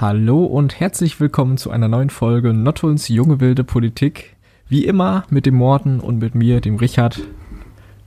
Hallo und herzlich willkommen zu einer neuen Folge Nottuns junge wilde Politik. Wie immer mit dem Morten und mit mir, dem Richard.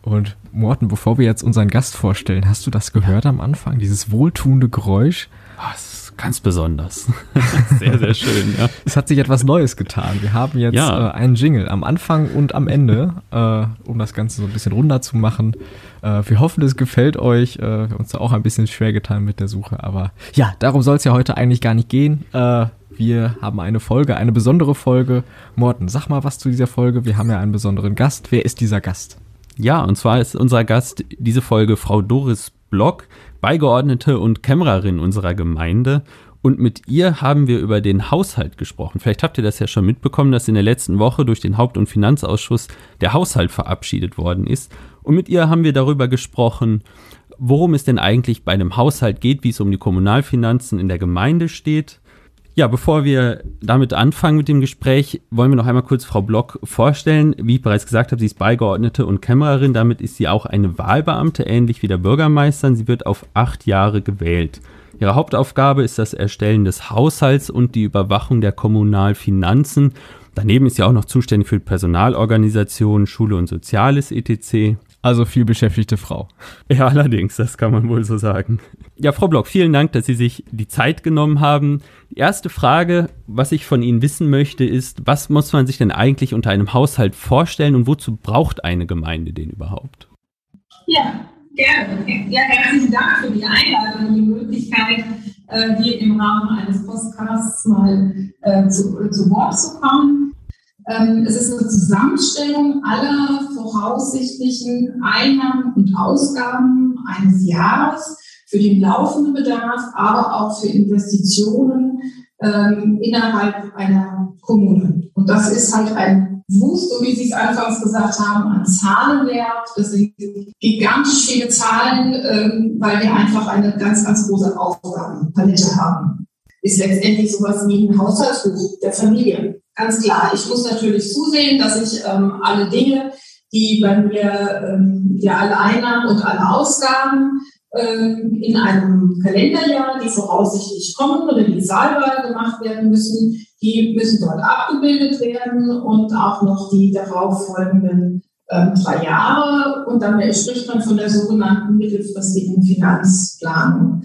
Und Morten, bevor wir jetzt unseren Gast vorstellen, hast du das gehört am Anfang? Dieses wohltuende Geräusch? Was? Ganz besonders. sehr, sehr schön, ja. Es hat sich etwas Neues getan. Wir haben jetzt ja. äh, einen Jingle am Anfang und am Ende, äh, um das Ganze so ein bisschen runder zu machen. Äh, wir hoffen, es gefällt euch. Äh, wir haben uns da auch ein bisschen schwer getan mit der Suche, aber ja, darum soll es ja heute eigentlich gar nicht gehen. Äh, wir haben eine Folge, eine besondere Folge. Morten, sag mal was zu dieser Folge. Wir haben ja einen besonderen Gast. Wer ist dieser Gast? Ja, und zwar ist unser Gast diese Folge Frau Doris Block. Beigeordnete und Kämmererin unserer Gemeinde. Und mit ihr haben wir über den Haushalt gesprochen. Vielleicht habt ihr das ja schon mitbekommen, dass in der letzten Woche durch den Haupt- und Finanzausschuss der Haushalt verabschiedet worden ist. Und mit ihr haben wir darüber gesprochen, worum es denn eigentlich bei einem Haushalt geht, wie es um die Kommunalfinanzen in der Gemeinde steht, ja, bevor wir damit anfangen mit dem Gespräch, wollen wir noch einmal kurz Frau Block vorstellen. Wie ich bereits gesagt habe, sie ist Beigeordnete und Kämmererin. Damit ist sie auch eine Wahlbeamte, ähnlich wie der Bürgermeister. Sie wird auf acht Jahre gewählt. Ihre Hauptaufgabe ist das Erstellen des Haushalts und die Überwachung der Kommunalfinanzen. Daneben ist sie auch noch zuständig für Personalorganisationen, Schule und Soziales etc. Also viel beschäftigte Frau. Ja, allerdings, das kann man wohl so sagen. Ja, Frau Block, vielen Dank, dass Sie sich die Zeit genommen haben. Die erste Frage, was ich von Ihnen wissen möchte, ist, was muss man sich denn eigentlich unter einem Haushalt vorstellen und wozu braucht eine Gemeinde den überhaupt? Ja, gerne. Ja, herzlichen Dank für die Einladung und die Möglichkeit, äh, hier im Rahmen eines Podcasts mal äh, zu, zu Wort zu kommen. Ähm, es ist eine Zusammenstellung aller voraussichtlichen Einnahmen und Ausgaben eines Jahres für den laufenden Bedarf, aber auch für Investitionen ähm, innerhalb einer Kommune. Und das ist halt ein Wust, so wie Sie es anfangs gesagt haben, an Zahlenwert. Das sind gigantisch viele Zahlen, ähm, weil wir einfach eine ganz, ganz große Aufgabenpalette haben. Ist letztendlich sowas wie ein Haushaltsbuch der Familie ganz klar, ich muss natürlich zusehen, dass ich ähm, alle Dinge, die bei mir, ähm, ja, alle Einnahmen und alle Ausgaben ähm, in einem Kalenderjahr, die voraussichtlich kommen oder die zahlbar gemacht werden müssen, die müssen dort abgebildet werden und auch noch die darauf folgenden ähm, drei Jahre. Und dann spricht man von der sogenannten mittelfristigen Finanzplanung.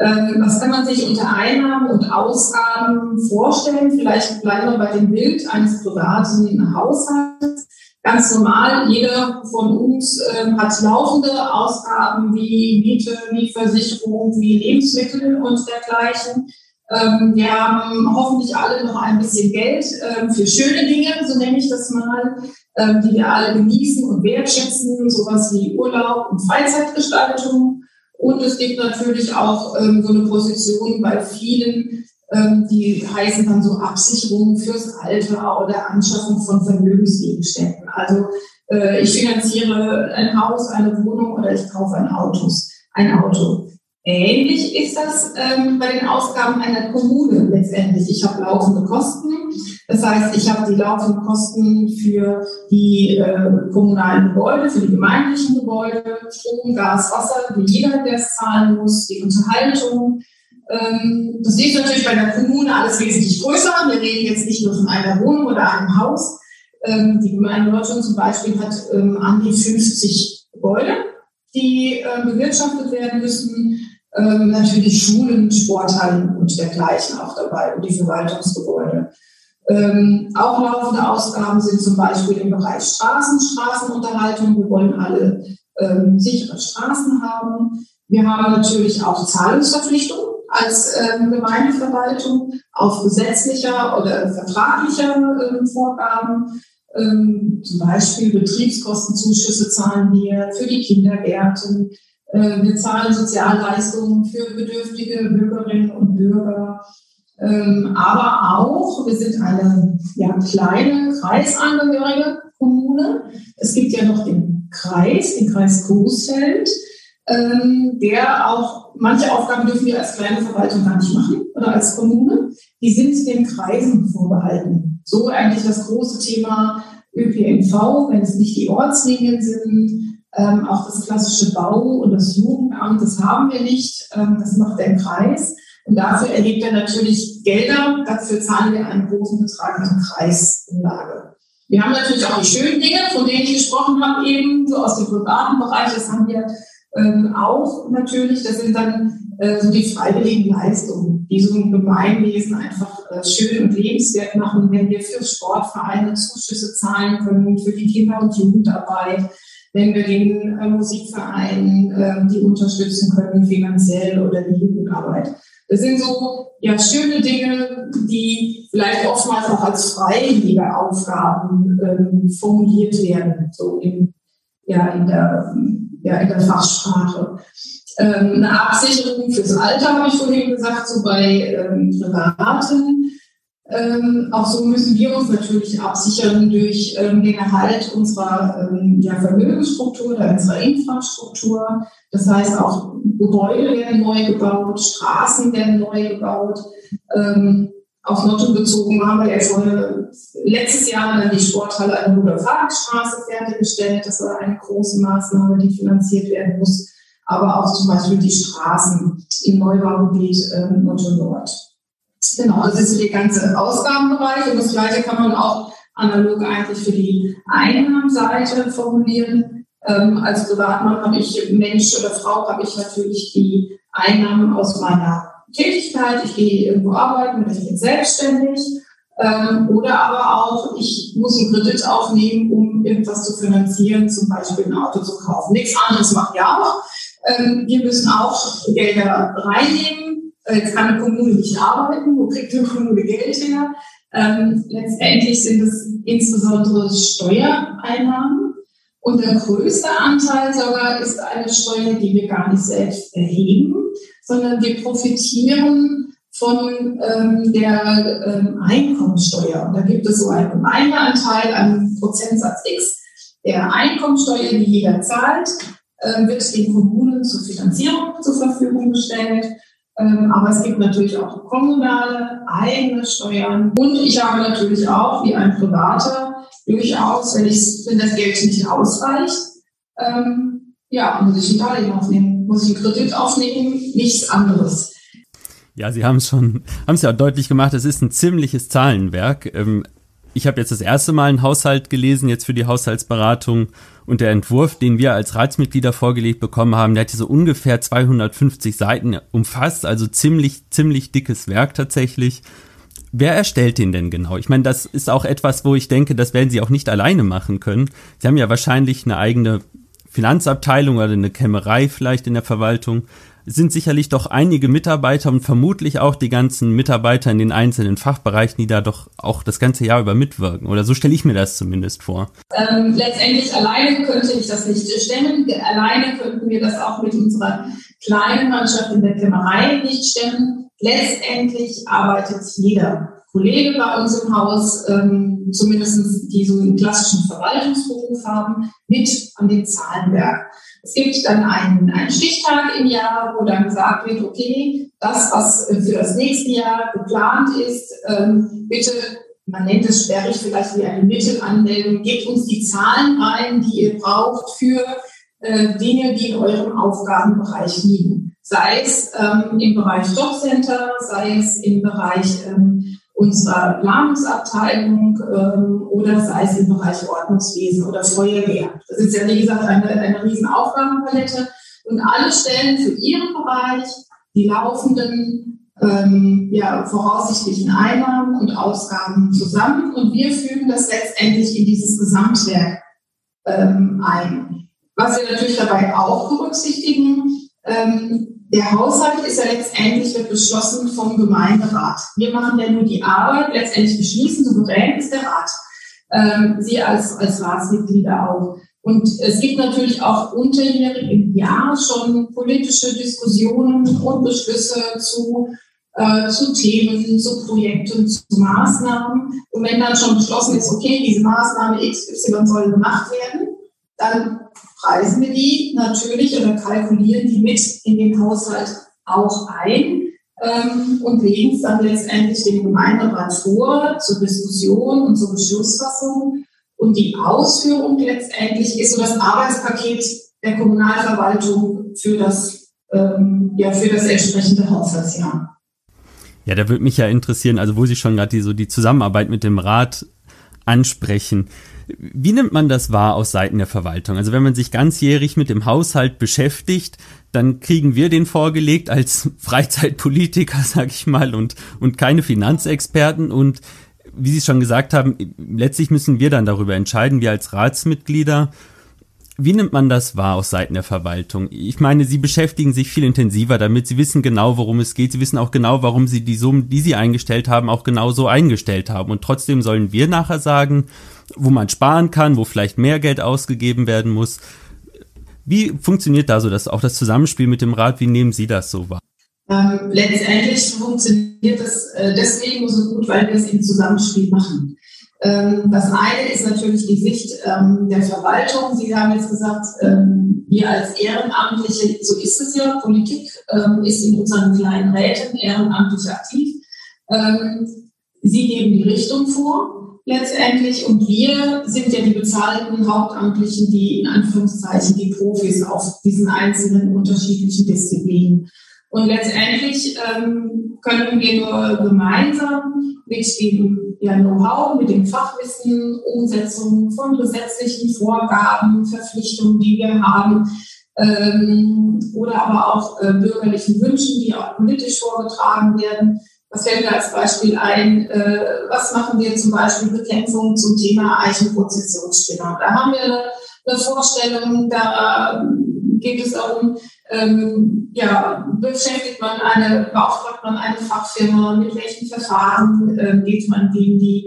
Ähm, was kann man sich unter Einnahmen und Ausgaben vorstellen? Vielleicht bleiben wir bei dem Bild eines privaten Haushalts. Ganz normal, jeder von uns äh, hat laufende Ausgaben wie Miete, wie Versicherung, wie Lebensmittel und dergleichen. Ähm, wir haben hoffentlich alle noch ein bisschen Geld für schöne Dinge, so nenne ich das mal, die wir alle genießen und wertschätzen, sowas wie Urlaub und Freizeitgestaltung. Und es gibt natürlich auch ähm, so eine Position bei vielen, ähm, die heißen dann so Absicherungen fürs Alter oder Anschaffung von Vermögensgegenständen. Also äh, ich finanziere ein Haus, eine Wohnung oder ich kaufe ein, Autos, ein Auto. Ähnlich ist das ähm, bei den Ausgaben einer Kommune letztendlich. Ich habe laufende Kosten. Das heißt, ich habe die laufenden Kosten für die äh, kommunalen Gebäude, für die gemeindlichen Gebäude, Strom, Gas, Wasser, wie jeder das zahlen muss, die Unterhaltung. Ähm, das ist natürlich bei der Kommune alles wesentlich größer. Wir reden jetzt nicht nur von einer Wohnung oder einem Haus. Ähm, die Gemeinde Deutschland zum Beispiel hat ähm, an die 50 Gebäude, die äh, bewirtschaftet werden müssen ähm, natürlich Schulen, Sporthallen und dergleichen auch dabei und die Verwaltungsgebäude. Ähm, auch laufende Ausgaben sind zum Beispiel im Bereich Straßen, Straßenunterhaltung. Wir wollen alle ähm, sichere Straßen haben. Wir haben natürlich auch Zahlungsverpflichtungen als ähm, Gemeindeverwaltung auf gesetzlicher oder vertraglicher ähm, Vorgaben. Ähm, zum Beispiel Betriebskostenzuschüsse zahlen wir für die Kindergärten, wir zahlen Sozialleistungen für bedürftige Bürgerinnen und Bürger. Ähm, aber auch, wir sind eine ja, kleine kreisangehörige Kommune. Es gibt ja noch den Kreis, den Kreis Coesfeld, ähm, der auch, manche Aufgaben dürfen wir als kleine Verwaltung gar nicht machen oder als Kommune. Die sind den Kreisen vorbehalten. So eigentlich das große Thema ÖPNV, wenn es nicht die Ortslinien sind, ähm, auch das klassische Bau und das Jugendamt, das haben wir nicht. Ähm, das macht der Kreis. Und dafür erhebt er natürlich Gelder. Dafür zahlen wir einen großen Betrag an Kreisumlage. Wir haben natürlich auch die schönen Dinge, von denen ich gesprochen habe, eben so aus dem privaten Bereich. Das haben wir ähm, auch natürlich. Das sind dann äh, so die freiwilligen Leistungen, die so ein Gemeinwesen einfach äh, schön und lebenswert machen, wenn wir für Sportvereine Zuschüsse zahlen können, für die Kinder- und Jugendarbeit, wenn wir den äh, Musikvereinen äh, die unterstützen können finanziell oder die Jugendarbeit. Das sind so ja schöne Dinge, die vielleicht oftmals auch als freiwillige Aufgaben ähm, formuliert werden, so in, ja, in, der, ja, in der Fachsprache. Ähm, eine Absicherung fürs Alter, habe ich vorhin gesagt, so bei ähm, Privaten. Ähm, auch so müssen wir uns natürlich absichern durch ähm, den Erhalt unserer ähm, ja, Vermögensstruktur unserer Infrastruktur. Das heißt, auch Gebäude werden neu gebaut, Straßen werden neu gebaut. Ähm, auf Lotto bezogen haben wir jetzt heute, letztes Jahr dann die Sporthalle an der Rudolf-Haag-Straße fertiggestellt. Das war eine große Maßnahme, die finanziert werden muss. Aber auch zum Beispiel die Straßen im Neubaugebiet ähm, Lotto Nord. Genau, das ist so der ganze Ausgabenbereich und das Gleiche kann man auch analog eigentlich für die Einnahmenseite formulieren. Ähm, als Privatmann habe ich, Mensch oder Frau, habe ich natürlich die Einnahmen aus meiner Tätigkeit. Ich gehe irgendwo arbeiten oder ich bin selbstständig. Ähm, oder aber auch, ich muss einen Kredit aufnehmen, um irgendwas zu finanzieren, zum Beispiel ein Auto zu kaufen. Nichts anderes macht ja auch. Ähm, wir müssen auch Gelder reinnehmen kann eine Kommune nicht arbeiten, wo kriegt eine Kommune Geld her? Ähm, letztendlich sind es insbesondere Steuereinnahmen. Und der größte Anteil sogar ist eine Steuer, die wir gar nicht selbst erheben, sondern wir profitieren von ähm, der ähm, Einkommensteuer. Und da gibt es so einen Gemeindeanteil, einen Prozentsatz X der Einkommensteuer, die jeder zahlt, äh, wird den Kommunen zur Finanzierung zur Verfügung gestellt. Ähm, aber es gibt natürlich auch kommunale, eigene Steuern. Und ich habe natürlich auch, wie ein Privater, durchaus, wenn, ich, wenn das Geld nicht ausreicht, ähm, ja, muss ich ein Darlehen aufnehmen, muss ich einen Kredit aufnehmen, nichts anderes. Ja, Sie haben es schon, haben es ja deutlich gemacht, es ist ein ziemliches Zahlenwerk. Ähm, ich habe jetzt das erste Mal einen Haushalt gelesen, jetzt für die Haushaltsberatung. Und der Entwurf, den wir als Ratsmitglieder vorgelegt bekommen haben, der hat so ungefähr 250 Seiten umfasst, also ziemlich, ziemlich dickes Werk tatsächlich. Wer erstellt den denn genau? Ich meine, das ist auch etwas, wo ich denke, das werden Sie auch nicht alleine machen können. Sie haben ja wahrscheinlich eine eigene Finanzabteilung oder eine Kämmerei vielleicht in der Verwaltung sind sicherlich doch einige Mitarbeiter und vermutlich auch die ganzen Mitarbeiter in den einzelnen Fachbereichen, die da doch auch das ganze Jahr über mitwirken. Oder so stelle ich mir das zumindest vor. Ähm, letztendlich alleine könnte ich das nicht stemmen. Alleine könnten wir das auch mit unserer kleinen Mannschaft in der Kämmerei nicht stemmen. Letztendlich arbeitet jeder Kollege bei uns im Haus, ähm, zumindest die so einen klassischen Verwaltungsberuf haben, mit an dem Zahlenwerk. Es gibt dann einen, einen Stichtag im Jahr, wo dann gesagt wird, okay, das, was für das nächste Jahr geplant ist, ähm, bitte, man nennt es sperrig vielleicht wie eine Mittelanmeldung, gebt uns die Zahlen ein, die ihr braucht für äh, Dinge, die in eurem Aufgabenbereich liegen. Sei es ähm, im Bereich Jobcenter, sei es im Bereich ähm, unserer Planungsabteilung ähm, oder sei es im Bereich Ordnungswesen oder Feuerwehr. Das ist ja, wie gesagt, eine, eine riesen Aufgabenpalette. Und alle stellen für ihren Bereich die laufenden ähm, ja, voraussichtlichen Einnahmen und Ausgaben zusammen und wir fügen das letztendlich in dieses Gesamtwerk ähm, ein. Was wir natürlich dabei auch berücksichtigen, ähm, der Haushalt ist ja letztendlich wird beschlossen vom Gemeinderat. Wir machen ja nur die Arbeit, letztendlich beschließen, souverän ist der Rat. Ähm, Sie als, als Ratsmitglieder auch. Und es gibt natürlich auch unterjährig im Jahr schon politische Diskussionen und Beschlüsse zu, äh, zu Themen, zu Projekten, zu Maßnahmen. Und wenn dann schon beschlossen ist, okay, diese Maßnahme XY soll gemacht werden, dann preisen wir die natürlich oder kalkulieren die mit in den Haushalt auch ein ähm, und legen es dann letztendlich dem Gemeinderat vor zur Diskussion und zur Beschlussfassung. Und die Ausführung letztendlich ist so das Arbeitspaket der Kommunalverwaltung für das, ähm, ja, für das entsprechende Haushaltsjahr. Ja, da würde mich ja interessieren, also wo Sie schon gerade die, so die Zusammenarbeit mit dem Rat ansprechen. Wie nimmt man das wahr aus Seiten der Verwaltung? Also wenn man sich ganzjährig mit dem Haushalt beschäftigt, dann kriegen wir den vorgelegt als Freizeitpolitiker, sag ich mal, und, und keine Finanzexperten. Und wie Sie schon gesagt haben, letztlich müssen wir dann darüber entscheiden, wir als Ratsmitglieder. Wie nimmt man das wahr aus Seiten der Verwaltung? Ich meine, Sie beschäftigen sich viel intensiver damit. Sie wissen genau, worum es geht. Sie wissen auch genau, warum Sie die Summen, die Sie eingestellt haben, auch genau so eingestellt haben. Und trotzdem sollen wir nachher sagen, wo man sparen kann, wo vielleicht mehr Geld ausgegeben werden muss. Wie funktioniert da so das, auch das Zusammenspiel mit dem Rat? Wie nehmen Sie das so wahr? Ähm, letztendlich funktioniert das äh, deswegen so gut, weil wir es im Zusammenspiel machen. Ähm, das eine ist natürlich die Sicht ähm, der Verwaltung. Sie haben jetzt gesagt, ähm, wir als Ehrenamtliche, so ist es ja, Politik ist in unseren kleinen Räten ehrenamtlich aktiv. Sie geben die Richtung vor letztendlich. Und wir sind ja die bezahlten Hauptamtlichen, die in Anführungszeichen die Profis auf diesen einzelnen unterschiedlichen Disziplinen. Und letztendlich ähm, können wir nur gemeinsam mit dem ja, Know-how, mit dem Fachwissen, Umsetzung von gesetzlichen Vorgaben, Verpflichtungen, die wir haben, ähm, oder aber auch äh, bürgerlichen Wünschen, die auch politisch vorgetragen werden, was fällt mir als Beispiel ein? Äh, was machen wir zum Beispiel Bekämpfung zum Thema Eichenprozessionsspinner? Da haben wir eine, Vorstellung, da geht es darum, ähm, ja, beschäftigt man eine, beauftragt man eine Fachfirma, mit welchen Verfahren äh, geht man gegen die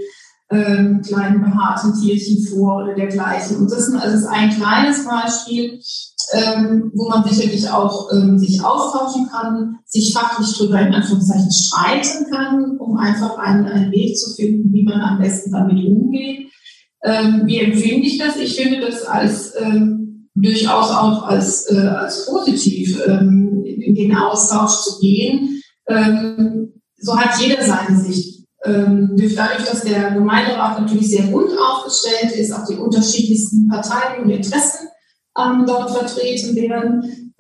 ähm, kleinen behaarten Tierchen vor oder dergleichen. Und das ist, also ein kleines Beispiel, ähm, wo man sicherlich auch ähm, sich austauschen kann, sich fachlich drüber in Anführungszeichen streiten kann, um einfach einen, einen Weg zu finden, wie man am besten damit umgeht. Ähm, wie empfinde ich das? Ich finde das als ähm, durchaus auch als, äh, als positiv, ähm, in den Austausch zu gehen. Ähm, so hat jeder seine Sicht. Ähm, dadurch, dass der Gemeinderat natürlich sehr bunt aufgestellt ist, auch die unterschiedlichsten Parteien und Interessen ähm, dort vertreten werden.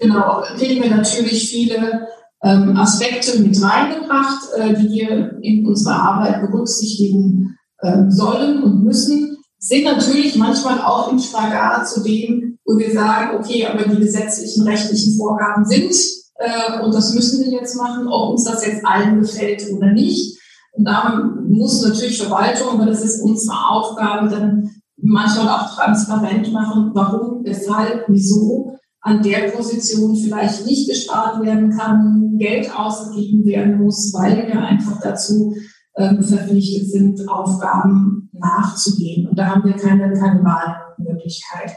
Genau, kriegen wir natürlich viele Aspekte mit reingebracht, äh, die wir in unserer Arbeit berücksichtigen ähm, sollen und müssen, sind natürlich manchmal auch im Spagat zu dem, wo wir sagen, okay, aber die gesetzlichen rechtlichen Vorgaben sind äh, und das müssen wir jetzt machen, ob uns das jetzt allen gefällt oder nicht. Und da muss natürlich Verwaltung, aber das ist unsere Aufgabe, dann manchmal auch transparent machen, warum, weshalb, wieso an der Position vielleicht nicht gespart werden kann, Geld ausgegeben werden muss, weil wir einfach dazu ähm, verpflichtet sind, Aufgaben nachzugehen. Und da haben wir keine, keine Wahlmöglichkeit.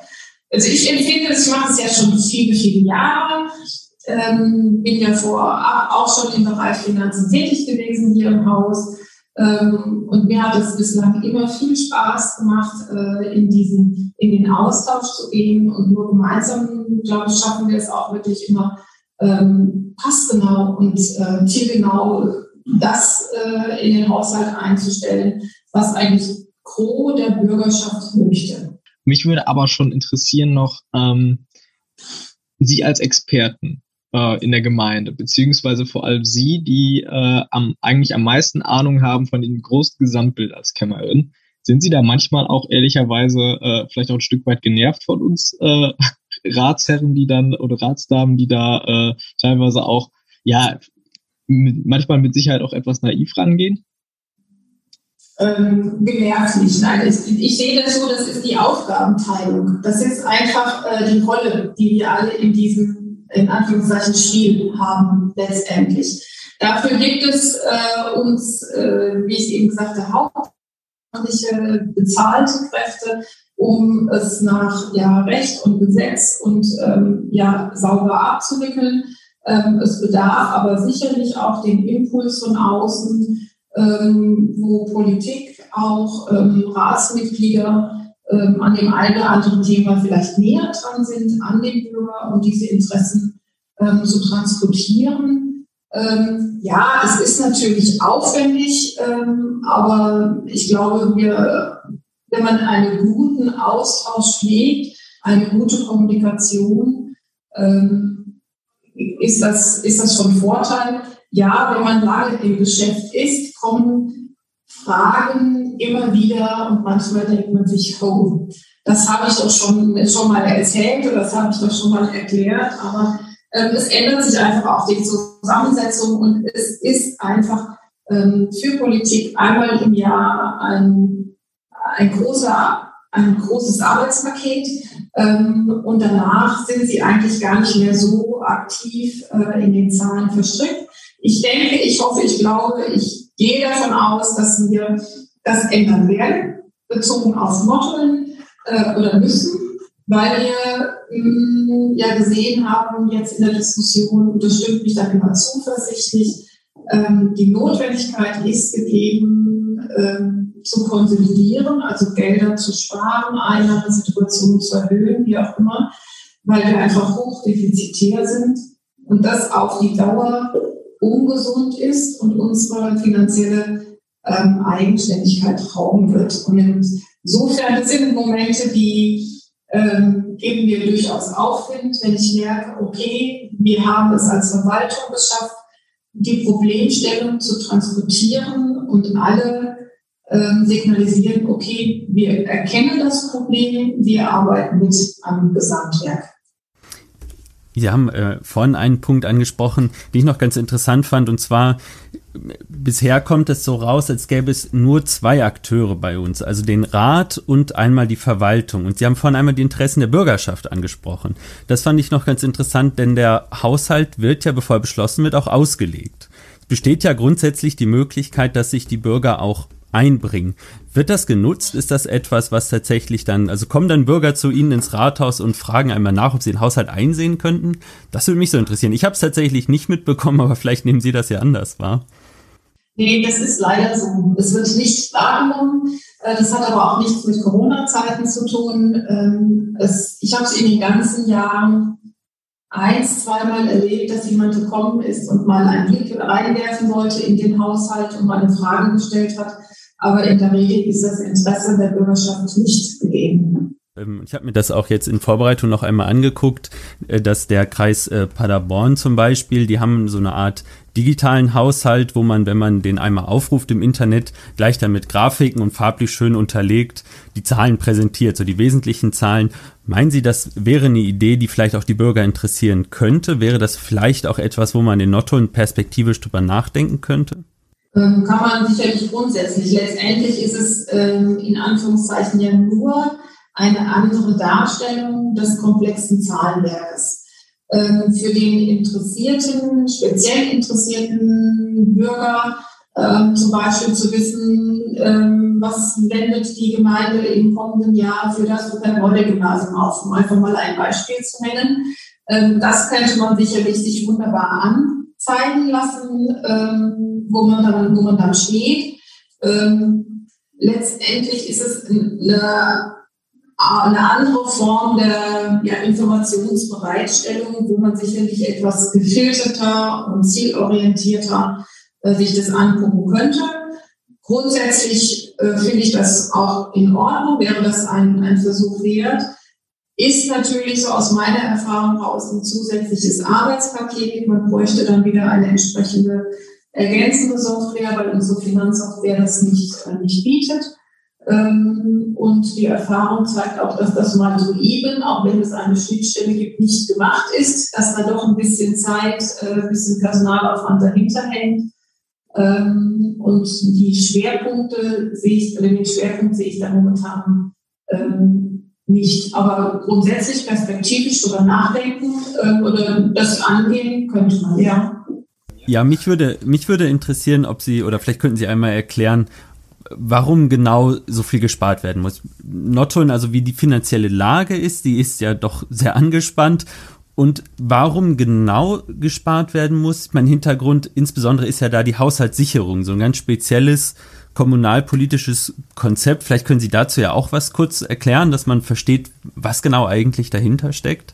Also ich empfinde es, ich mache es ja schon viele, viele Jahre. Ähm, bin ja vor auch schon im Bereich Finanzen tätig gewesen hier im Haus ähm, und mir hat es bislang immer viel Spaß gemacht, äh, in diesen, in den Austausch zu gehen. Und nur gemeinsam, glaube ich, schaffen wir es auch wirklich immer ähm, passgenau und äh, zielgenau das äh, in den Haushalt einzustellen, was eigentlich Gros der Bürgerschaft möchte. Mich würde aber schon interessieren noch, ähm, Sie als Experten, äh, in der Gemeinde, beziehungsweise vor allem Sie, die äh, am, eigentlich am meisten Ahnung haben von dem großen Gesamtbild als Kämmerin. Sind Sie da manchmal auch ehrlicherweise äh, vielleicht auch ein Stück weit genervt von uns äh, Ratsherren, die dann oder Ratsdamen, die da äh, teilweise auch ja mit, manchmal mit Sicherheit auch etwas naiv rangehen? Ähm, genervt nicht. Nein, ich, ich, sehe das so, das ist die Aufgabenteilung. Das ist einfach äh, die Rolle, die wir alle in diesem in Anführungszeichen Spiel haben letztendlich. Dafür gibt es äh, uns, äh, wie ich eben gesagt hauptsächliche bezahlte Kräfte, um es nach ja, Recht und Gesetz und ähm, ja, sauber abzuwickeln. Ähm, es bedarf aber sicherlich auch den Impuls von außen, ähm, wo Politik auch ähm, Ratsmitglieder an dem einen oder anderen Thema vielleicht näher dran sind, an den Bürger und diese Interessen zu transportieren. Ja, es ist natürlich aufwendig, aber ich glaube, wir, wenn man einen guten Austausch pflegt, eine gute Kommunikation, ist das, ist das von Vorteil. ja, wenn man lange im Geschäft ist, kommen Fragen immer wieder und manchmal denkt man sich, oh, das habe ich doch schon, schon mal erzählt oder das habe ich doch schon mal erklärt, aber ähm, es ändert sich einfach auch die Zusammensetzung und es ist einfach ähm, für Politik einmal im Jahr ein, ein, großer, ein großes Arbeitspaket ähm, und danach sind sie eigentlich gar nicht mehr so aktiv äh, in den Zahlen verstrickt. Ich denke, ich hoffe, ich glaube, ich gehe davon aus, dass wir das ändern werden, bezogen auf Motteln äh, oder müssen, weil wir mh, mm, ja gesehen haben, jetzt in der Diskussion, stimmt mich dann immer zuversichtlich, ähm, die Notwendigkeit ist gegeben, ähm, zu konsolidieren, also Gelder zu sparen, Einnahmesituationen zu erhöhen, wie auch immer, weil wir einfach hochdefizitär sind und das auf die Dauer ungesund ist und unsere finanzielle ähm, Eigenständigkeit rauben wird. Und insofern, sind Momente, die ähm, geben wir durchaus Aufwind, wenn ich merke, okay, wir haben es als Verwaltung geschafft, die Problemstellung zu transportieren und alle ähm, signalisieren, okay, wir erkennen das Problem, wir arbeiten mit am Gesamtwerk. Sie haben äh, vorhin einen Punkt angesprochen, den ich noch ganz interessant fand, und zwar bisher kommt es so raus, als gäbe es nur zwei Akteure bei uns, also den Rat und einmal die Verwaltung. Und Sie haben vorhin einmal die Interessen der Bürgerschaft angesprochen. Das fand ich noch ganz interessant, denn der Haushalt wird ja, bevor er beschlossen wird, auch ausgelegt. Es besteht ja grundsätzlich die Möglichkeit, dass sich die Bürger auch einbringen. Wird das genutzt? Ist das etwas, was tatsächlich dann, also kommen dann Bürger zu Ihnen ins Rathaus und fragen einmal nach, ob Sie den Haushalt einsehen könnten? Das würde mich so interessieren. Ich habe es tatsächlich nicht mitbekommen, aber vielleicht nehmen Sie das ja anders wahr. Nee, das ist leider so. Es wird nicht wahrgenommen. Äh, das hat aber auch nichts mit Corona-Zeiten zu tun. Ähm, ich habe es in den ganzen Jahren eins, zweimal erlebt, dass jemand gekommen ist und mal einen Blick reinwerfen wollte in den Haushalt und mal eine Frage gestellt hat. Aber in der Regel ist das Interesse der Bürgerschaft nicht gegeben. Ähm, ich habe mir das auch jetzt in Vorbereitung noch einmal angeguckt, äh, dass der Kreis äh, Paderborn zum Beispiel, die haben so eine Art digitalen Haushalt, wo man, wenn man den einmal aufruft im Internet, gleich dann mit Grafiken und farblich schön unterlegt die Zahlen präsentiert, so die wesentlichen Zahlen. Meinen Sie, das wäre eine Idee, die vielleicht auch die Bürger interessieren könnte? Wäre das vielleicht auch etwas, wo man in Notto perspektivisch drüber nachdenken könnte? Ähm, kann man sicherlich grundsätzlich. Letztendlich ist es ähm, in Anführungszeichen ja nur eine andere Darstellung des komplexen Zahlenwerkes. Ähm, für den interessierten, speziell interessierten Bürger zum Beispiel zu wissen, was wendet die Gemeinde im kommenden Jahr für das Ruppert-Molle-Gymnasium auf, um einfach mal ein Beispiel zu nennen. Das könnte man sicherlich sich wunderbar anzeigen lassen, ähm, wo, man dann, wo man dann steht. Ähm, letztendlich ist es eine eine andere Form der ja, Informationsbereitstellung, wo man sicherlich etwas gefilterter und zielorientierter äh, sich das angucken könnte. Grundsätzlich äh, finde ich das auch in Ordnung, wäre das ein, ein Versuch wert. Ist natürlich so aus meiner Erfahrung heraus ein zusätzliches Arbeitspaket. Man bräuchte dann wieder eine entsprechende ergänzende Software, weil unsere Finanzsoftware das nicht, äh, nicht bietet. Ähm, und die Erfahrung zeigt auch, dass das mal so eben, auch wenn es eine Schnittstelle gibt, nicht gemacht ist, dass da doch ein bisschen Zeit, äh, ein bisschen Personalaufwand dahinter hängt. Ähm, und die Schwerpunkte sehe ich, oder den Schwerpunkt sehe ich da momentan ähm, nicht. Aber grundsätzlich perspektivisch darüber nachdenken oder das angehen könnte man, ja. Ja, mich würde, mich würde interessieren, ob Sie, oder vielleicht könnten Sie einmal erklären, warum genau so viel gespart werden muss. Notton, also wie die finanzielle Lage ist, die ist ja doch sehr angespannt. Und warum genau gespart werden muss, mein Hintergrund insbesondere ist ja da die Haushaltssicherung, so ein ganz spezielles kommunalpolitisches Konzept. Vielleicht können Sie dazu ja auch was kurz erklären, dass man versteht, was genau eigentlich dahinter steckt.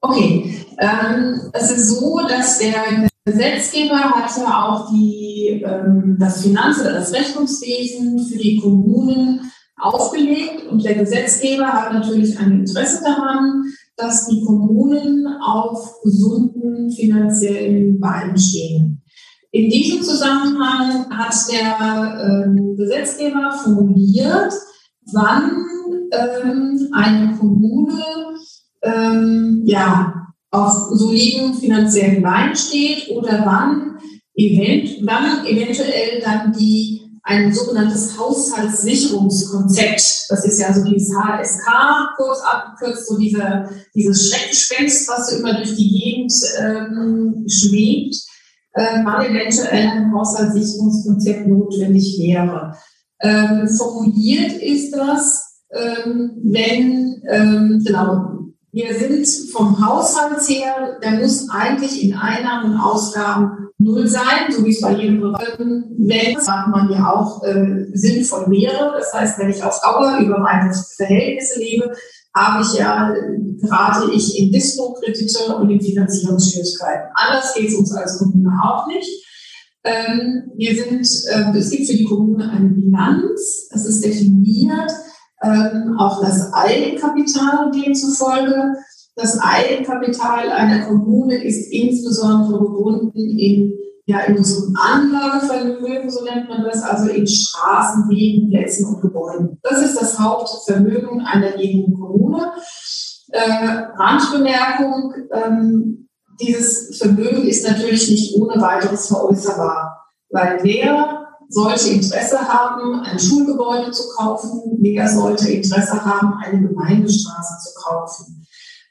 Okay, ähm, es ist so, dass der Gesetzgeber hat ja auch die, ähm, das Finanz- oder das Rechnungswesen für die Kommunen aufgelegt und der Gesetzgeber hat natürlich ein Interesse daran, dass die Kommunen auf gesunden finanziellen Beinen stehen. In diesem Zusammenhang hat der ähm, Gesetzgeber formuliert, wann ähm, eine Kommune ähm, ja, auf soliden finanziellen Beinen steht oder wann, event wann eventuell dann die ein sogenanntes Haushaltssicherungskonzept. Das ist ja so dieses HSK, kurz abgekürzt, so diese, dieses Schreckgespenst, was so immer durch die Gegend ähm, schwebt, äh, wann eventuell ein Haushaltssicherungskonzept notwendig wäre. Ähm, formuliert ist das, ähm, wenn, ähm, genau, wir sind vom Haushalt her, der muss eigentlich in Einnahmen und Ausgaben null sein, so wie es bei jedem Behörden, wenn, sagt man ja auch, äh, sinnvoll wäre. Das heißt, wenn ich auf Dauer über meine Verhältnisse lebe, habe ich ja, gerate ich in Dispo-Kredite und in Finanzierungsschwierigkeiten. Anders geht es uns als Kommune auch nicht. Ähm, wir sind, äh, es gibt für die Kommune eine Bilanz, es ist definiert, ähm, auch das Eigenkapital demzufolge. Das Eigenkapital einer Kommune ist insbesondere gebunden in, ja, in unserem Anlagevermögen, so nennt man das, also in Straßen, Wegen, Plätzen und Gebäuden. Das ist das Hauptvermögen einer jeden Kommune. Äh, Randbemerkung, ähm, dieses Vermögen ist natürlich nicht ohne weiteres veräußerbar, weil wer sollte Interesse haben, ein Schulgebäude zu kaufen, wer sollte Interesse haben, eine Gemeindestraße zu kaufen.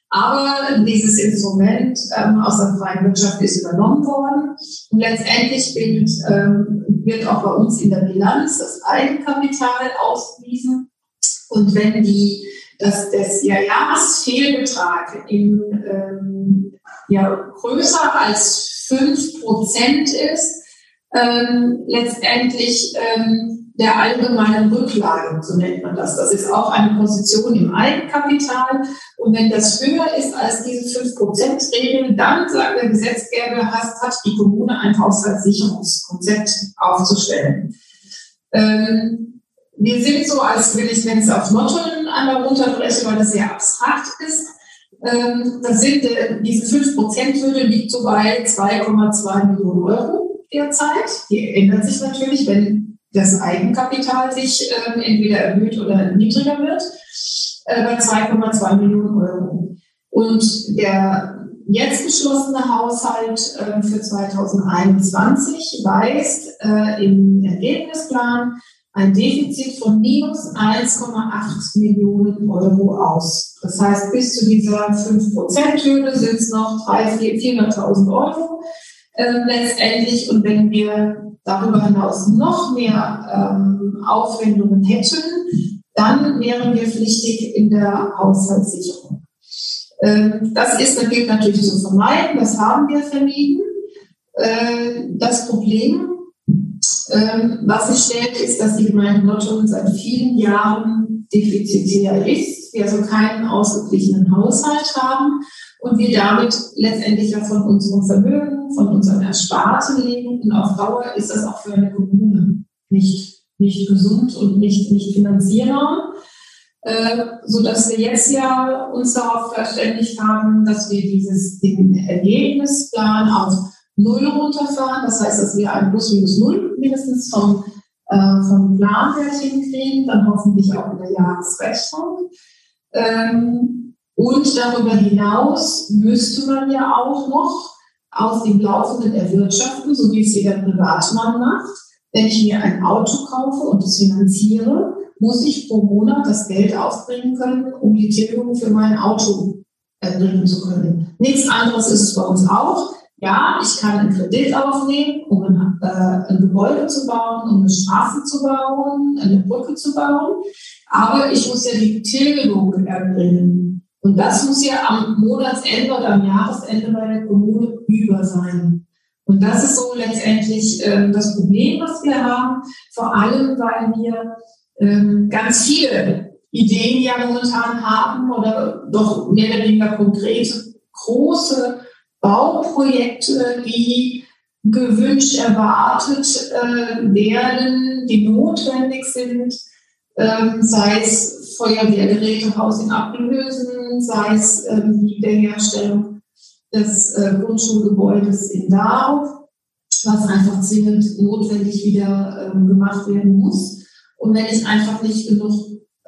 Aber dieses Instrument ähm, aus der freien Wirtschaft ist übernommen worden. Und letztendlich bildet, ähm, wird auch bei uns in der Bilanz das Eigenkapital ausgewiesen. Und wenn die, das, das ja, Jahresfehlbetrag im, ähm, ja, größer als fünf Prozent ist, ähm, letztendlich ähm, der allgemeinen Rücklage, so nennt man das. Das ist auch eine Position im Eigenkapital. Und wenn das höher ist als diese 5%-Regel, dann, sagt der Gesetzgeber, hat, die Kommune ein Haushaltssicherungskonzept aufzustellen. Ähm, wir sind so, als will ich, wenn es auf Motto einmal runterbreche, weil das sehr abstrakt ist, ähm, das sind, äh, diese 5%-Hürde liegt so bei 2,2 Millionen Euro derzeit. Die ändert sich natürlich, wenn das Eigenkapital sich äh, entweder erhöht oder niedriger wird, äh, bei 2,2 Millionen Euro. Und der jetzt beschlossene Haushalt äh, für 2021 weist äh, im Ergebnisplan ein Defizit von minus 1,8 Millionen Euro aus. Das heißt, bis zu dieser 5%-Hürde sind es noch 400.000 Euro äh, letztendlich. Und wenn wir darüber hinaus noch mehr ähm, Aufwendungen hätten, dann wären wir pflichtig in der Haushaltssicherung. Ähm, das ist, das gilt natürlich zu vermeiden, das haben wir vermieden. Äh, das Problem, ähm, was sich stellt, ist, dass die Gemeinde Nordschulden seit vielen Jahren defizitär ist, wir also keinen ausgeglichenen Haushalt haben und wir damit letztendlich ja von unserem Vermögen, von unserem Ersparten leben. Und auf Dauer ist das auch für eine Kommune nicht, nicht gesund und nicht, nicht finanzierbar. Äh, so dass wir jetzt ja uns darauf verständigt haben, dass wir dieses, den Ergebnisplan auf Null runterfahren. Das heißt, dass wir ein Plus minus Null mindestens vom, äh, vom Planwert hinkriegen, dann hoffentlich auch in der Jahresrechnung. Ähm, und darüber hinaus müsste man ja auch noch aus dem Laufenden erwirtschaften, so wie es jeder Privatmann macht. Wenn ich mir ein Auto kaufe und es finanziere, muss ich pro Monat das Geld aufbringen können, um die Tilgung für mein Auto erbringen zu können. Nichts anderes ist es bei uns auch. Ja, ich kann einen Kredit aufnehmen, um ein, äh, ein Gebäude zu bauen, um eine Straße zu bauen, eine Brücke zu bauen. Aber ich muss ja die Tilgung erbringen. Und das muss ja am Monatsende oder am Jahresende bei der Kommune über sein. Und das ist so letztendlich ähm, das Problem, was wir haben, vor allem weil wir ähm, ganz viele Ideen ja momentan haben oder doch mehr oder weniger konkrete große Bauprojekte, die gewünscht, erwartet äh, werden, die notwendig sind, ähm, sei es Feuerwehrgeräte, Housing ablösen, sei es ähm, die Wiederherstellung des äh, Grundschulgebäudes in Darf, was einfach zwingend notwendig wieder ähm, gemacht werden muss. Und wenn ich einfach nicht genug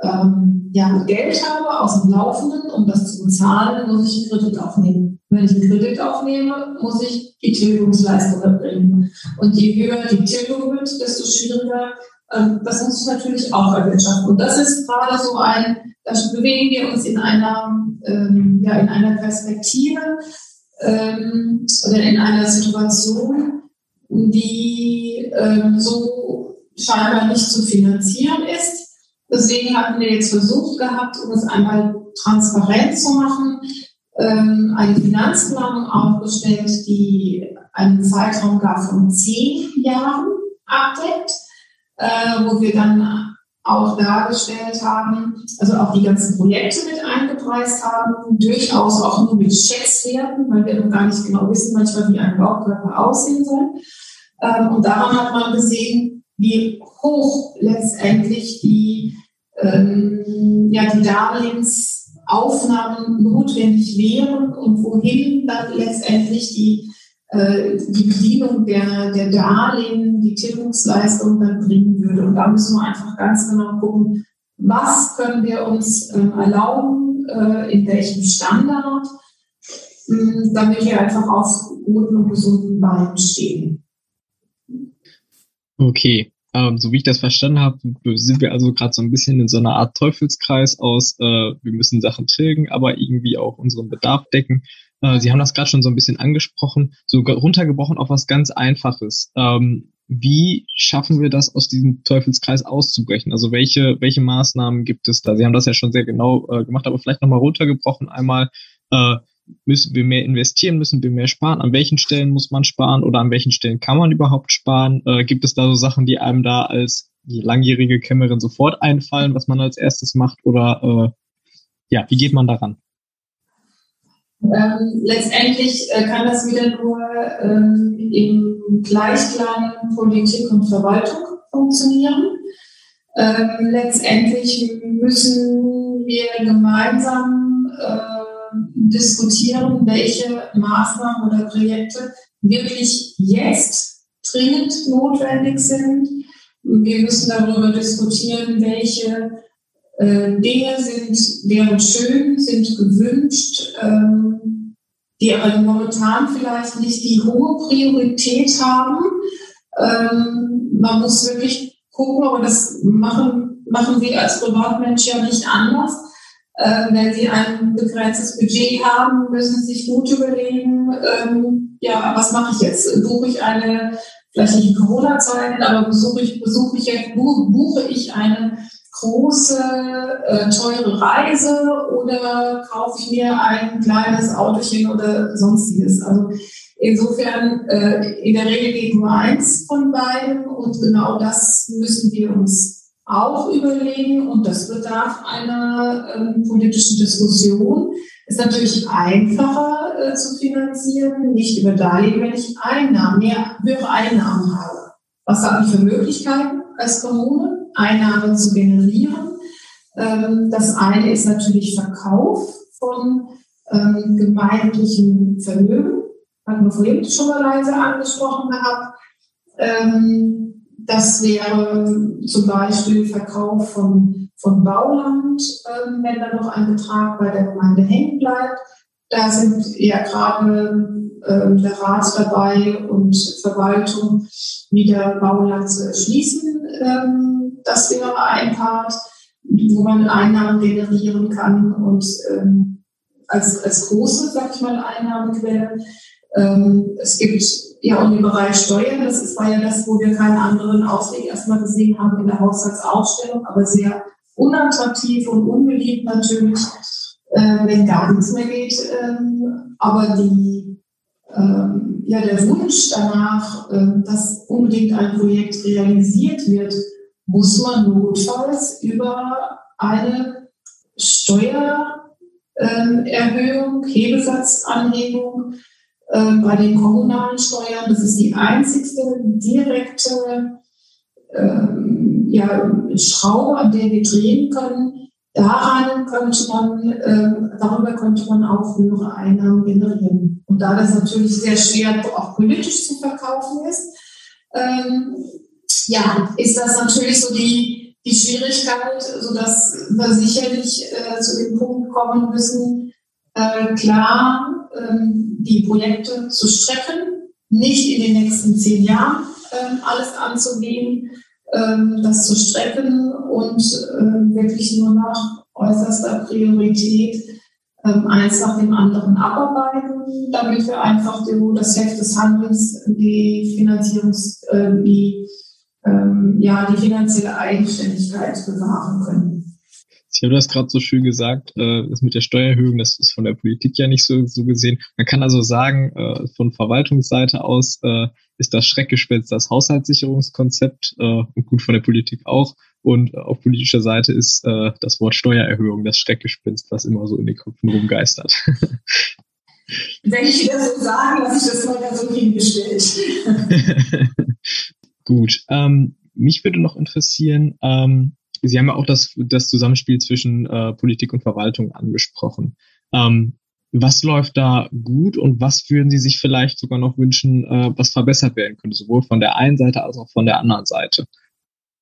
ähm, ja, Geld habe aus dem Laufenden, um das zu bezahlen, muss ich einen Kredit aufnehmen. Wenn ich einen Kredit aufnehme, muss ich die Tilgungsleistung erbringen. Und je höher die Tilgung wird, desto schwieriger. Ähm, das muss ich natürlich auch erwirtschaften. Und das ist gerade so ein, da bewegen wir uns in einer, ähm, ja, in einer Perspektive ähm, oder in einer Situation, die ähm, so scheinbar nicht zu finanzieren ist. Deswegen hatten wir jetzt versucht gehabt, um es einmal transparent zu machen, ähm, eine Finanzplanung aufgestellt, die einen Zeitraum gar von zehn Jahren abdeckt, äh, wo wir dann auch dargestellt haben, also auch die ganzen Projekte mit eingepreist haben, durchaus auch nur mit Schätzwerten, weil wir noch gar nicht genau wissen manchmal, wie ein Baukörper aussehen soll. Ähm, und daran hat man gesehen, wie hoch letztendlich die, ähm, ja, die Darlehensaufnahmen notwendig wären und wohin dann letztendlich die, äh, die Bedienung der, der Darlehen, die Tilgungsleistung dann bringen würde. Und da müssen wir einfach ganz genau gucken, was können wir uns äh, erlauben, äh, in welchem Standard, äh, damit wir einfach auf guten und gesunden Beinen stehen. Okay, ähm, so wie ich das verstanden habe, sind wir also gerade so ein bisschen in so einer Art Teufelskreis aus, äh, wir müssen Sachen tilgen, aber irgendwie auch unseren Bedarf decken. Äh, Sie haben das gerade schon so ein bisschen angesprochen, so runtergebrochen auf was ganz Einfaches. Ähm, wie schaffen wir das, aus diesem Teufelskreis auszubrechen? Also welche, welche Maßnahmen gibt es da? Sie haben das ja schon sehr genau äh, gemacht, aber vielleicht nochmal runtergebrochen einmal. Äh, müssen wir mehr investieren, müssen wir mehr sparen? An welchen Stellen muss man sparen oder an welchen Stellen kann man überhaupt sparen? Äh, gibt es da so Sachen, die einem da als langjährige Kämmerin sofort einfallen, was man als erstes macht? Oder äh, ja, wie geht man daran? Ähm, letztendlich äh, kann das wieder nur ähm, im Gleichklang Politik und Verwaltung funktionieren. Ähm, letztendlich müssen wir gemeinsam äh, diskutieren, welche Maßnahmen oder Projekte wirklich jetzt dringend notwendig sind. Wir müssen darüber diskutieren, welche äh, Dinge sind, wären schön, sind gewünscht, ähm, die aber momentan vielleicht nicht die hohe Priorität haben. Ähm, man muss wirklich gucken, aber das machen, machen wir als Privatmensch ja nicht anders äh, wenn Sie ein begrenztes Budget haben, müssen Sie sich gut überlegen, ähm, ja, was mache ich jetzt? Buche ich eine, vielleicht nicht in Corona-Zeiten, aber besuche ich, besuche ich jetzt, buche ich eine große, äh, teure Reise oder kaufe ich mir ein kleines Autochen oder sonstiges? Also insofern, äh, in der Regel geht nur eins von beiden und genau das müssen wir uns auch überlegen und das bedarf einer ähm, politischen Diskussion. Ist natürlich einfacher äh, zu finanzieren, nicht über Darlehen, wenn ich Einnahmen, mehr höhere Einnahmen habe. Was habe ich für Möglichkeiten als Kommune, Einnahmen zu generieren? Ähm, das eine ist natürlich Verkauf von ähm, gemeindlichen Vermögen. Hatten wir vorhin schon mal leise angesprochen gehabt. Ähm, das wäre zum Beispiel Verkauf von, von Bauland, äh, wenn da noch ein Betrag bei der Gemeinde hängen bleibt. Da sind ja gerade äh, der Rat dabei und Verwaltung wieder Bauland zu erschließen. Ähm, das wäre ein Part, wo man Einnahmen generieren kann und ähm, als, als große, sag ich mal, Einnahmequelle. Ähm, es gibt ja und im Bereich Steuern, das ist, war ja das, wo wir keinen anderen Ausweg erstmal gesehen haben in der Haushaltsaufstellung, aber sehr unattraktiv und unbeliebt natürlich, äh, wenn gar nichts mehr geht. Ähm, aber die, ähm, ja, der Wunsch danach, äh, dass unbedingt ein Projekt realisiert wird, muss man notfalls über eine Steuererhöhung, Hebesatzanhebung äh, bei den kommunalen Steuern. Das ist die einzigste direkte ähm, ja, Schraube, an der wir drehen können. Daran könnte man, äh, darüber könnte man auch höhere Einnahmen generieren. Und da das natürlich sehr schwer auch politisch zu verkaufen ist, ähm, ja, ist das natürlich so die, die Schwierigkeit, sodass wir sicherlich äh, zu dem Punkt kommen müssen, äh, klar ähm, die Projekte zu strecken, nicht in den nächsten zehn Jahren ähm, alles anzugehen, ähm, das zu strecken und ähm, wirklich nur nach äußerster Priorität ähm, eins nach dem anderen abarbeiten, damit wir einfach die, das Heft des Handelns, die Finanzierungs, äh, die, ähm, ja, die finanzielle Eigenständigkeit bewahren können. Ich habe das gerade so schön gesagt, äh, das mit der Steuererhöhung, das ist von der Politik ja nicht so, so gesehen. Man kann also sagen, äh, von Verwaltungsseite aus äh, ist das Schreckgespenst das Haushaltssicherungskonzept äh, und gut von der Politik auch. Und auf politischer Seite ist äh, das Wort Steuererhöhung das Schreckgespenst, was immer so in den Köpfen rumgeistert. Wenn ich das so sagen, lasse ich das mal ganz so hingestellt. gut. Ähm, mich würde noch interessieren, ähm, Sie haben ja auch das, das Zusammenspiel zwischen äh, Politik und Verwaltung angesprochen. Ähm, was läuft da gut und was würden Sie sich vielleicht sogar noch wünschen, äh, was verbessert werden könnte, sowohl von der einen Seite als auch von der anderen Seite?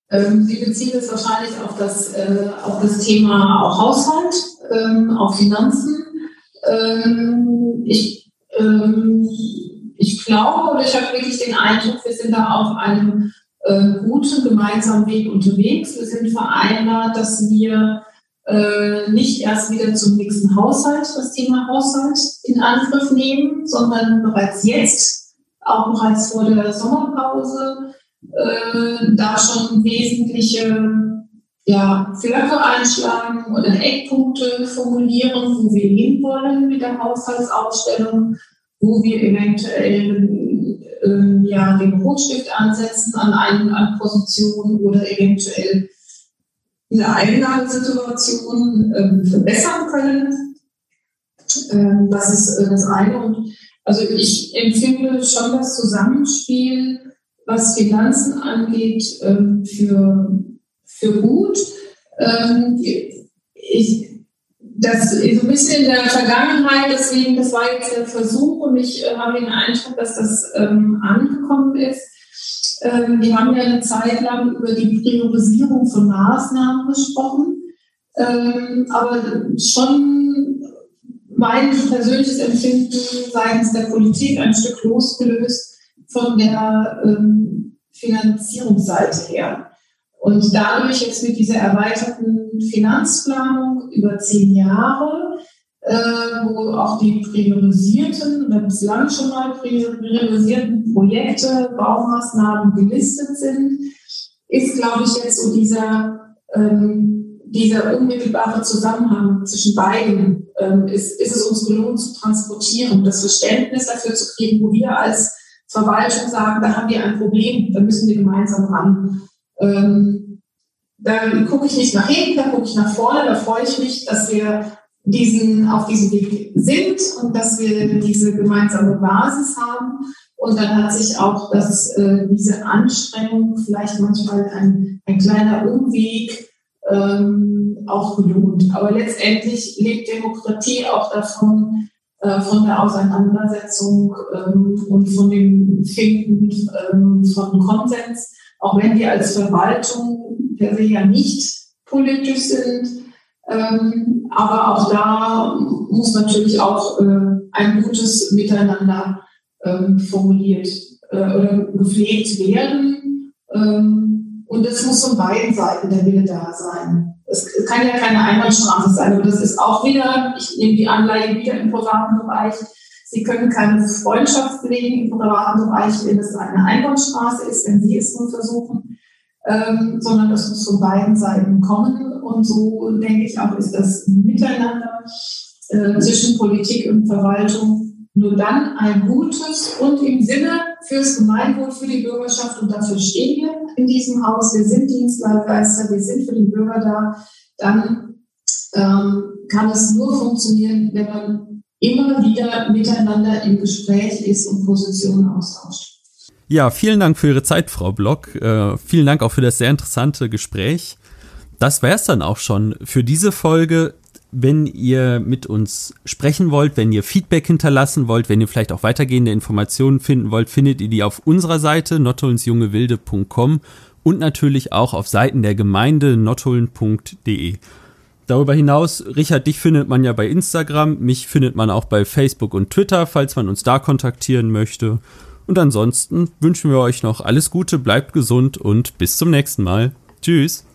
Ähm, Sie beziehen es wahrscheinlich auf das, äh, auf das Thema auch Haushalt, ähm, auf Finanzen. Ähm, ich, ähm, ich glaube oder ich habe wirklich den Eindruck, wir sind da auf einem äh, guten gemeinsamen Weg unterwegs. Wir sind vereinbart, dass wir äh, nicht erst wieder zum nächsten Haushalt, das Thema Haushalt in Angriff nehmen, sondern bereits jetzt, auch bereits vor der Sommerpause, äh, da schon wesentliche ja, Flöcke einschlagen oder Eckpunkte formulieren, wo wir hinwollen mit der Haushaltsaufstellung, wo wir eventuell äh, ja, den Rotstift ansetzen an einen Positionen oder eventuell eine Einladesituation ähm, verbessern können. Ähm, das ist äh, das eine. Und also ich empfinde schon das Zusammenspiel, was Finanzen angeht, ähm, für, für gut. Ähm, ich, das so ein bisschen in der Vergangenheit, deswegen, das war jetzt der Versuch und ich äh, habe den Eindruck, dass das ähm, angekommen ist ähm, wir haben ja eine Zeit lang über die Priorisierung von Maßnahmen gesprochen, ähm, aber schon mein persönliches Empfinden seitens der Politik ein Stück losgelöst von der ähm, Finanzierungsseite her. Und dadurch jetzt mit dieser erweiterten Finanzplanung über zehn Jahre äh, wo auch die priorisierten oder bislang schon mal priorisierten Projekte, Baumaßnahmen gelistet sind, ist, glaube ich, jetzt so dieser, ähm, dieser unmittelbare Zusammenhang zwischen beiden. Ähm, ist, ist es uns gelungen zu transportieren, das Verständnis dafür zu kriegen, wo wir als Verwaltung sagen, da haben wir ein Problem, da müssen wir gemeinsam ran. Ähm, da gucke ich nicht nach hinten, da gucke ich nach vorne, da freue ich mich, dass wir diesen, auf diesem Weg sind und dass wir diese gemeinsame Basis haben. Und dann hat sich auch das, äh, diese Anstrengung, vielleicht manchmal ein, ein kleiner Umweg, ähm, auch gelohnt. Aber letztendlich lebt Demokratie auch davon, äh, von der Auseinandersetzung ähm, und von dem Finden ähm, von Konsens, auch wenn wir als Verwaltung per se ja nicht politisch sind, ähm, aber auch da muss natürlich auch äh, ein gutes Miteinander ähm, formuliert äh, oder gepflegt werden. Ähm, und es muss von beiden Seiten der Wille da sein. Es kann ja keine Einbahnstraße sein, aber das ist auch wieder, ich nehme die Anleihe wieder im privaten Bereich. Sie können keine Freundschaft pflegen im privaten Bereich, wenn es eine Einbahnstraße ist, wenn Sie es nur versuchen ähm, sondern das muss von beiden Seiten kommen. Und so denke ich auch, ist das Miteinander äh, zwischen Politik und Verwaltung nur dann ein gutes und im Sinne fürs Gemeinwohl, für die Bürgerschaft. Und dafür stehen wir in diesem Haus. Wir sind Dienstleister, wir sind für die Bürger da. Dann ähm, kann es nur funktionieren, wenn man immer wieder miteinander im Gespräch ist und Positionen austauscht. Ja, vielen Dank für Ihre Zeit, Frau Block. Äh, vielen Dank auch für das sehr interessante Gespräch. Das wäre es dann auch schon für diese Folge. Wenn ihr mit uns sprechen wollt, wenn ihr Feedback hinterlassen wollt, wenn ihr vielleicht auch weitergehende Informationen finden wollt, findet ihr die auf unserer Seite nottulnsjungewilde.com und natürlich auch auf Seiten der Gemeinde nottuln.de. Darüber hinaus, Richard, dich findet man ja bei Instagram, mich findet man auch bei Facebook und Twitter, falls man uns da kontaktieren möchte. Und ansonsten wünschen wir euch noch alles Gute, bleibt gesund und bis zum nächsten Mal. Tschüss.